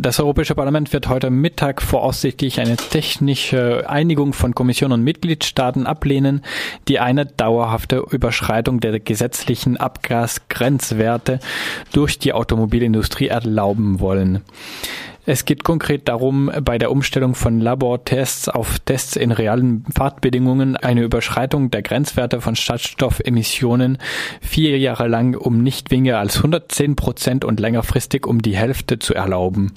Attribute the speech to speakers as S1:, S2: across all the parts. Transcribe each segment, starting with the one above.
S1: Das Europäische Parlament wird heute Mittag voraussichtlich eine technische Einigung von Kommission und Mitgliedstaaten ablehnen, die eine dauerhafte Überschreitung der gesetzlichen Abgasgrenzwerte durch die Automobilindustrie erlauben wollen. Es geht konkret darum, bei der Umstellung von Labortests auf Tests in realen Fahrtbedingungen eine Überschreitung der Grenzwerte von Schadstoffemissionen vier Jahre lang um nicht weniger als 110 Prozent und längerfristig um die Hälfte zu erlauben.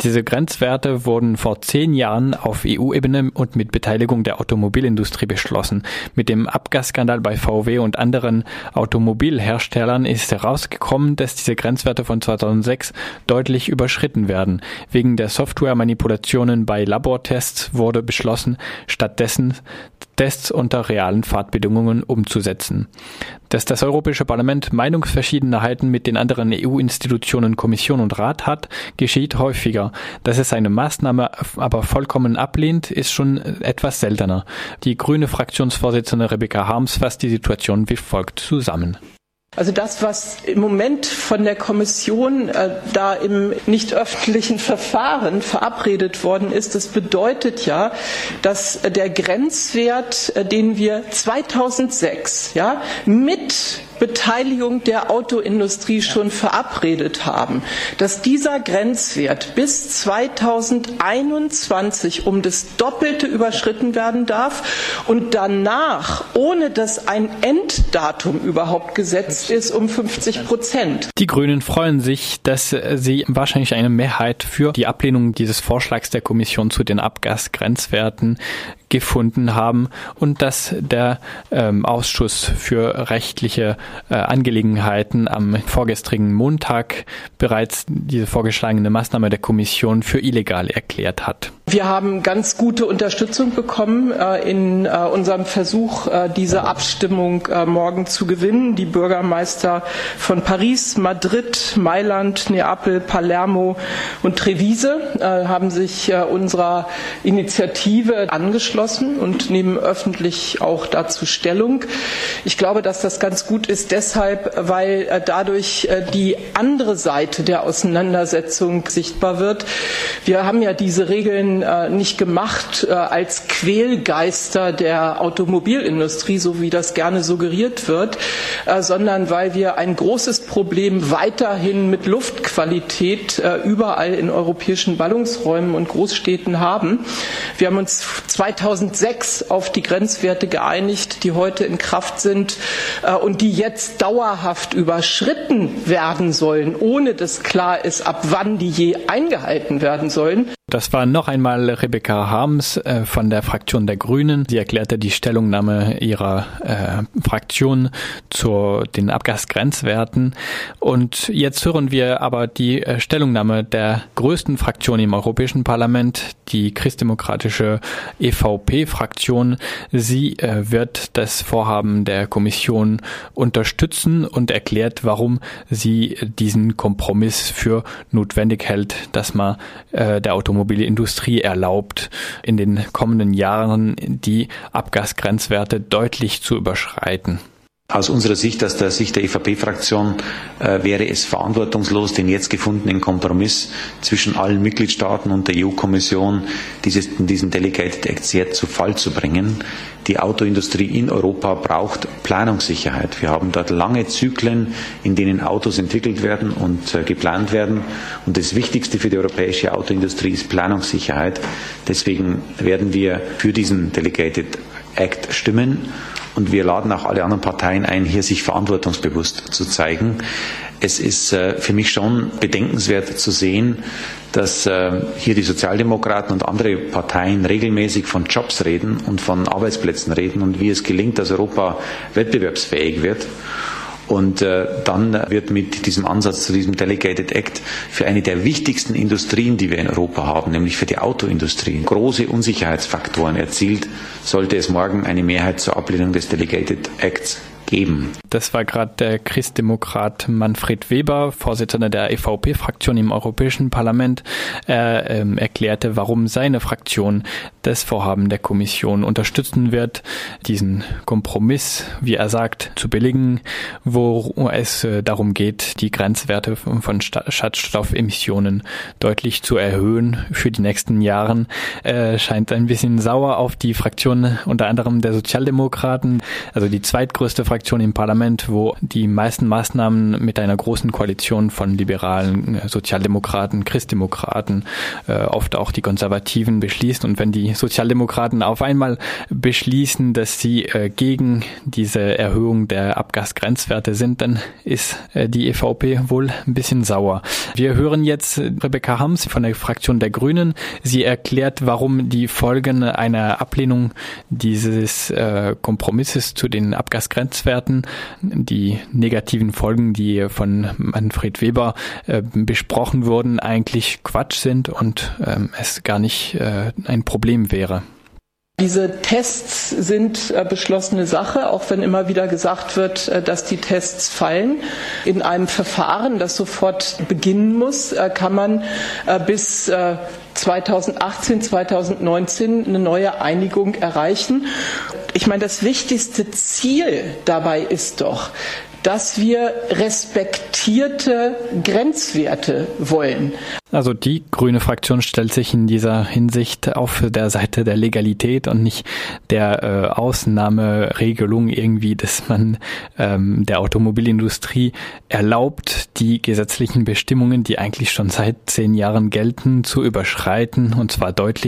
S1: Diese Grenzwerte wurden vor zehn Jahren auf EU-Ebene und mit Beteiligung der Automobilindustrie beschlossen. Mit dem Abgasskandal bei VW und anderen Automobilherstellern ist herausgekommen, dass diese Grenzwerte von 2006 deutlich überschritten werden. Wegen der Softwaremanipulationen bei Labortests wurde beschlossen, stattdessen Tests unter realen Fahrtbedingungen umzusetzen. Dass das Europäische Parlament Meinungsverschiedenheiten mit den anderen EU-Institutionen, Kommission und Rat hat, geschieht häufiger. Dass es eine Maßnahme aber vollkommen ablehnt, ist schon etwas seltener. Die grüne Fraktionsvorsitzende Rebecca Harms fasst die Situation wie folgt zusammen.
S2: Also das, was im Moment von der Kommission äh, da im nicht öffentlichen Verfahren verabredet worden ist, das bedeutet ja, dass der Grenzwert, äh, den wir 2006 ja, mit Beteiligung der Autoindustrie schon verabredet haben, dass dieser Grenzwert bis 2021 um das Doppelte überschritten werden darf und danach, ohne dass ein Enddatum überhaupt gesetzt ist, um 50 Prozent.
S1: Die Grünen freuen sich, dass sie wahrscheinlich eine Mehrheit für die Ablehnung dieses Vorschlags der Kommission zu den Abgasgrenzwerten gefunden haben und dass der ähm, Ausschuss für rechtliche äh, Angelegenheiten am vorgestrigen Montag bereits diese vorgeschlagene Maßnahme der Kommission für illegal erklärt hat.
S2: Wir haben ganz gute Unterstützung bekommen äh, in äh, unserem Versuch, äh, diese Abstimmung äh, morgen zu gewinnen. Die Bürgermeister von Paris, Madrid, Mailand, Neapel, Palermo und Trevise äh, haben sich äh, unserer Initiative angeschlossen und nehmen öffentlich auch dazu Stellung. Ich glaube, dass das ganz gut ist deshalb, weil dadurch die andere Seite der Auseinandersetzung sichtbar wird. Wir haben ja diese Regeln äh, nicht gemacht äh, als Quälgeister der Automobilindustrie, so wie das gerne suggeriert wird, äh, sondern weil wir ein großes Problem weiterhin mit Luftqualität überall in europäischen Ballungsräumen und Großstädten haben. Wir haben uns 2006 auf die Grenzwerte geeinigt, die heute in Kraft sind und die jetzt dauerhaft überschritten werden sollen, ohne dass klar ist, ab wann die je eingehalten werden sollen.
S1: Das war noch einmal Rebecca Harms äh, von der Fraktion der Grünen. Sie erklärte die Stellungnahme ihrer äh, Fraktion zu den Abgasgrenzwerten. Und jetzt hören wir aber die äh, Stellungnahme der größten Fraktion im Europäischen Parlament, die christdemokratische EVP-Fraktion. Sie äh, wird das Vorhaben der Kommission unterstützen und erklärt, warum sie diesen Kompromiss für notwendig hält, dass man äh, der Automobil Automobilindustrie erlaubt, in den kommenden Jahren die Abgasgrenzwerte deutlich zu überschreiten.
S3: Aus unserer Sicht, aus der Sicht der EVP-Fraktion, äh, wäre es verantwortungslos, den jetzt gefundenen Kompromiss zwischen allen Mitgliedstaaten und der EU-Kommission, diesen Delegated Act jetzt zu Fall zu bringen. Die Autoindustrie in Europa braucht Planungssicherheit. Wir haben dort lange Zyklen, in denen Autos entwickelt werden und äh, geplant werden. Und das Wichtigste für die europäische Autoindustrie ist Planungssicherheit. Deswegen werden wir für diesen Delegated Act stimmen und wir laden auch alle anderen Parteien ein, hier sich verantwortungsbewusst zu zeigen. Es ist äh, für mich schon bedenkenswert zu sehen, dass äh, hier die Sozialdemokraten und andere Parteien regelmäßig von Jobs reden und von Arbeitsplätzen reden und wie es gelingt, dass Europa wettbewerbsfähig wird. Und äh, dann wird mit diesem Ansatz zu diesem Delegated Act für eine der wichtigsten Industrien, die wir in Europa haben, nämlich für die Autoindustrie, große Unsicherheitsfaktoren erzielt, sollte es morgen eine Mehrheit zur Ablehnung des Delegated Acts geben.
S1: Das war gerade der Christdemokrat Manfred Weber, Vorsitzender der EVP-Fraktion im Europäischen Parlament. Er ähm, erklärte, warum seine Fraktion das Vorhaben der Kommission unterstützen wird, diesen Kompromiss, wie er sagt, zu billigen, wo es äh, darum geht, die Grenzwerte von Schadstoffemissionen deutlich zu erhöhen für die nächsten Jahren. Er scheint ein bisschen sauer auf die Fraktion unter anderem der Sozialdemokraten, also die zweitgrößte Fraktion im Parlament, wo die meisten Maßnahmen mit einer großen Koalition von Liberalen, Sozialdemokraten, Christdemokraten, äh, oft auch die Konservativen beschließt. Und wenn die Sozialdemokraten auf einmal beschließen, dass sie äh, gegen diese Erhöhung der Abgasgrenzwerte sind, dann ist äh, die EVP wohl ein bisschen sauer. Wir hören jetzt Rebecca Hams von der Fraktion der Grünen. Sie erklärt, warum die Folgen einer Ablehnung dieses äh, Kompromisses zu den Abgasgrenzwerten, die negativen Folgen, die von Manfred Weber äh, besprochen wurden, eigentlich Quatsch sind und ähm, es gar nicht äh, ein Problem wäre.
S2: Diese Tests sind äh, beschlossene Sache, auch wenn immer wieder gesagt wird, äh, dass die Tests fallen. In einem Verfahren, das sofort beginnen muss, äh, kann man bis 2018, 2019 eine neue Einigung erreichen. Ich meine, das wichtigste Ziel dabei ist doch, dass wir respektierte Grenzwerte wollen.
S1: Also die grüne Fraktion stellt sich in dieser Hinsicht auf der Seite der Legalität und nicht der äh, Ausnahmeregelung irgendwie, dass man ähm, der Automobilindustrie erlaubt, die gesetzlichen Bestimmungen, die eigentlich schon seit zehn Jahren gelten, zu überschreiten und zwar deutlich